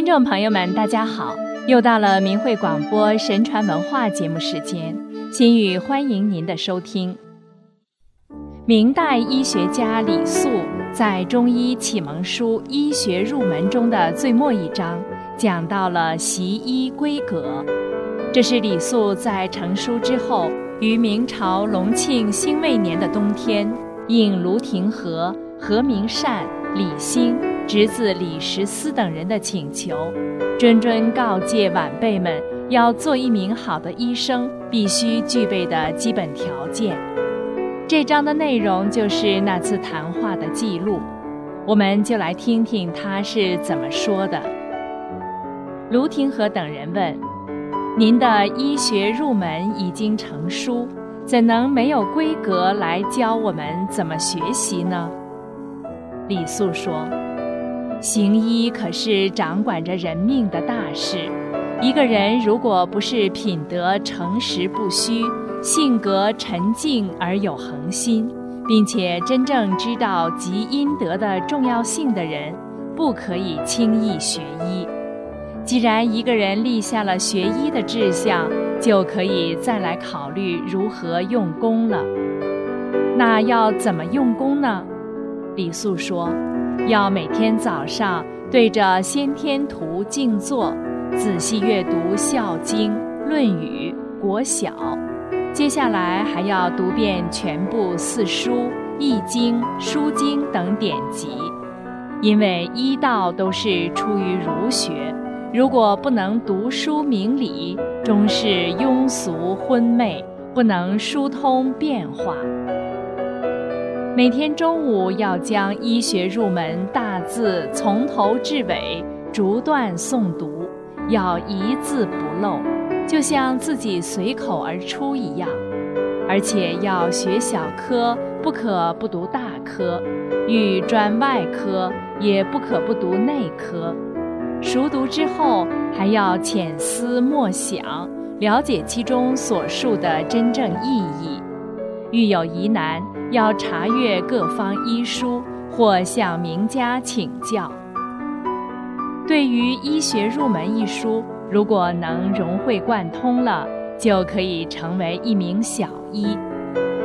听众朋友们，大家好！又到了明慧广播神传文化节目时间，心语欢迎您的收听。明代医学家李肃在《中医启蒙书·医学入门》中的最末一章，讲到了习医规格。这是李肃在成书之后，于明朝隆庆辛未年的冬天，应卢廷和、何明善、李兴。侄子李时思等人的请求，谆谆告诫晚辈们，要做一名好的医生，必须具备的基本条件。这章的内容就是那次谈话的记录，我们就来听听他是怎么说的。卢廷和等人问：“您的医学入门已经成书，怎能没有规格来教我们怎么学习呢？”李肃说。行医可是掌管着人命的大事，一个人如果不是品德诚实不虚、性格沉静而有恒心，并且真正知道积阴德的重要性的人，不可以轻易学医。既然一个人立下了学医的志向，就可以再来考虑如何用功了。那要怎么用功呢？李素说。要每天早上对着《先天图》静坐，仔细阅读《孝经》《论语》《国小》，接下来还要读遍全部四书、易经、书经等典籍。因为医道都是出于儒学，如果不能读书明理，终是庸俗昏昧，不能疏通变化。每天中午要将医学入门大字从头至尾逐段诵读，要一字不漏，就像自己随口而出一样。而且要学小科，不可不读大科；欲专外科，也不可不读内科。熟读之后，还要浅思默想，了解其中所述的真正意义。遇有疑难，要查阅各方医书，或向名家请教。对于《医学入门》一书，如果能融会贯通了，就可以成为一名小医。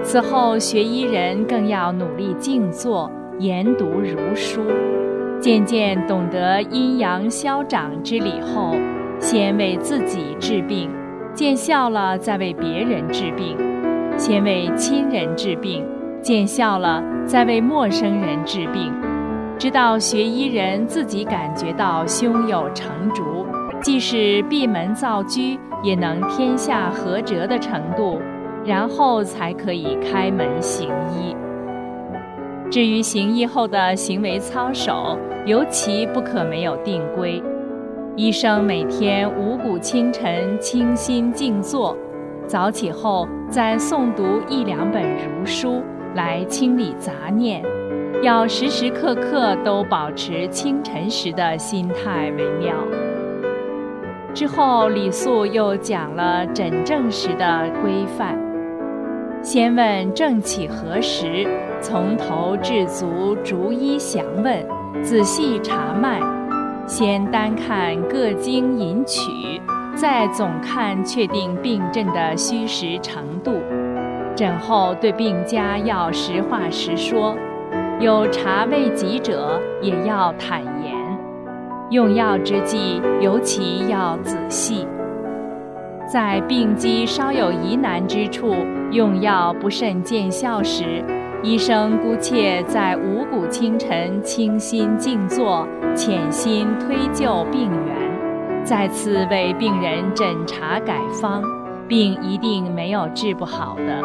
此后学医人更要努力静坐，研读儒书，渐渐懂得阴阳消长之理后，先为自己治病，见效了再为别人治病。先为亲人治病，见效了再为陌生人治病，直到学医人自己感觉到胸有成竹，即使闭门造车也能天下合辙的程度，然后才可以开门行医。至于行医后的行为操守，尤其不可没有定规。医生每天五谷清晨清心静坐。早起后再诵读一两本儒书来清理杂念，要时时刻刻都保持清晨时的心态为妙。之后，李肃又讲了诊症时的规范：先问正起何时，从头至足逐一详问，仔细查脉，先单看各经引曲。再总看确定病症的虚实程度，诊后对病家要实话实说，有查未及者也要坦言，用药之际尤其要仔细。在病机稍有疑难之处，用药不甚见效时，医生姑且在五谷清晨清心静坐，潜心推救病源。再次为病人诊查改方，病一定没有治不好的。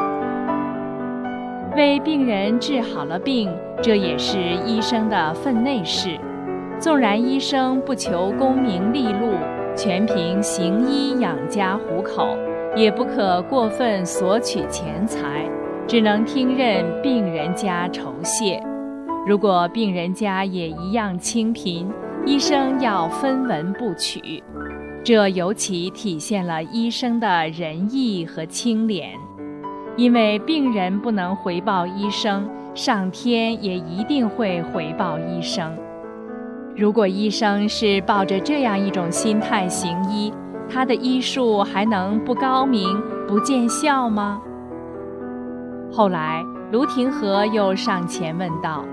为病人治好了病，这也是医生的分内事。纵然医生不求功名利禄，全凭行医养家糊口，也不可过分索取钱财，只能听任病人家酬谢。如果病人家也一样清贫，医生要分文不取。这尤其体现了医生的仁义和清廉，因为病人不能回报医生，上天也一定会回报医生。如果医生是抱着这样一种心态行医，他的医术还能不高明、不见效吗？后来，卢廷和又上前问道：“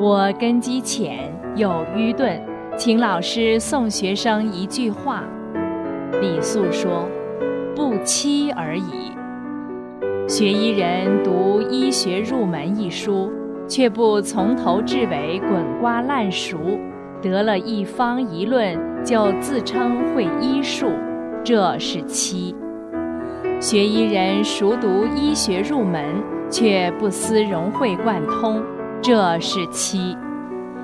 我根基浅，又愚钝，请老师送学生一句话。”李素说：“不期而已。”学医人读《医学入门》一书，却不从头至尾滚瓜烂熟。得了一方一论，就自称会医术，这是七。学医人熟读医学入门，却不思融会贯通，这是七。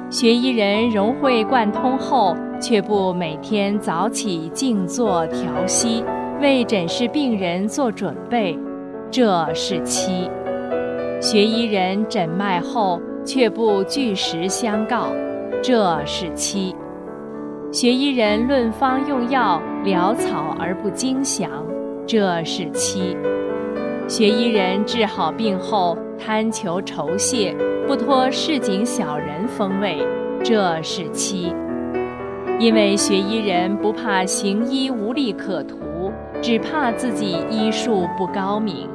学医人融会贯通后，却不每天早起静坐调息，为诊视病人做准备，这是七。学医人诊脉后，却不据实相告。这是七，学医人论方用药，潦草而不精详；这是七，学医人治好病后贪求酬谢，不脱市井小人风味；这是七，因为学医人不怕行医无利可图，只怕自己医术不高明。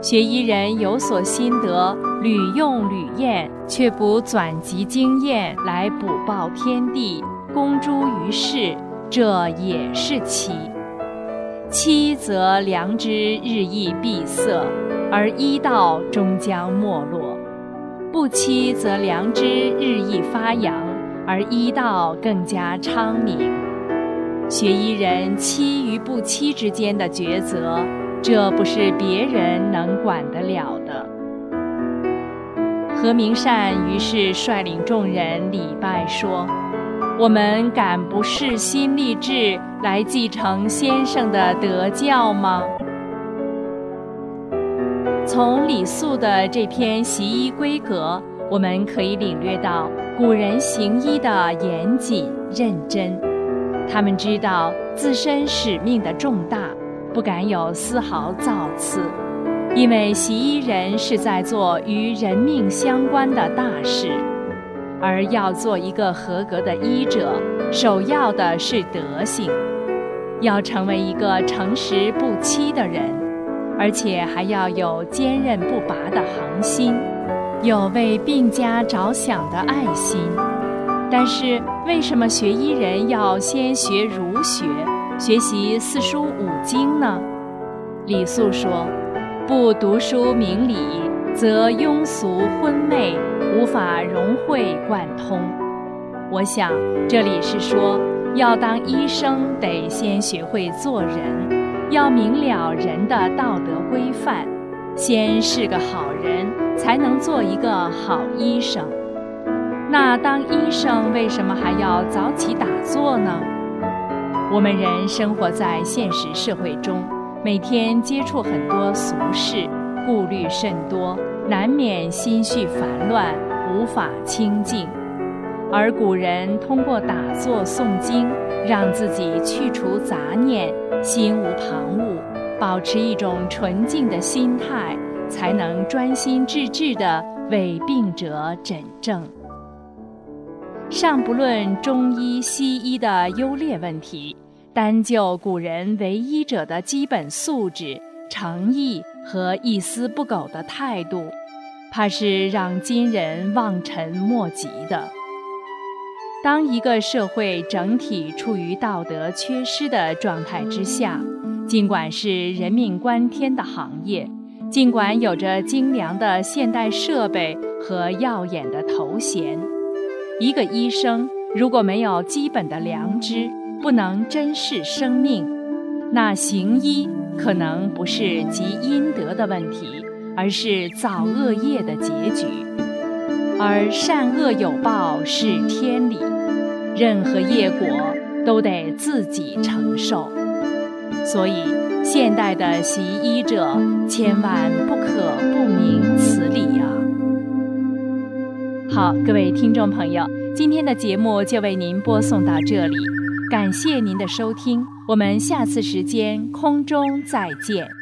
学医人有所心得，屡用屡验，却不转集经验来补报天地，公诸于世，这也是欺。欺则良知日益闭塞，而医道终将没落；不欺则良知日益发扬，而医道更加昌明。学医人欺与不欺之间的抉择。这不是别人能管得了的。何明善于是率领众人礼拜说：“我们敢不誓心立志来继承先生的德教吗？”从李素的这篇习医规格，我们可以领略到古人行医的严谨认真，他们知道自身使命的重大。不敢有丝毫造次，因为习医人是在做与人命相关的大事，而要做一个合格的医者，首要的是德行，要成为一个诚实不欺的人，而且还要有坚韧不拔的恒心，有为病家着想的爱心。但是，为什么学医人要先学儒学？学习四书五经呢？李素说：“不读书明理，则庸俗昏昧，无法融会贯通。”我想这里是说，要当医生得先学会做人，要明了人的道德规范，先是个好人，才能做一个好医生。那当医生为什么还要早起打坐呢？我们人生活在现实社会中，每天接触很多俗事，顾虑甚多，难免心绪烦乱，无法清静。而古人通过打坐诵经，让自己去除杂念，心无旁骛，保持一种纯净的心态，才能专心致志地为病者诊症。尚不论中医西医的优劣问题，单就古人为医者的基本素质、诚意和一丝不苟的态度，怕是让今人望尘莫及的。当一个社会整体处于道德缺失的状态之下，尽管是人命关天的行业，尽管有着精良的现代设备和耀眼的头衔。一个医生如果没有基本的良知，不能珍视生命，那行医可能不是积阴德的问题，而是造恶业的结局。而善恶有报是天理，任何业果都得自己承受。所以，现代的习医者千万不可不明此理啊！好，各位听众朋友，今天的节目就为您播送到这里，感谢您的收听，我们下次时间空中再见。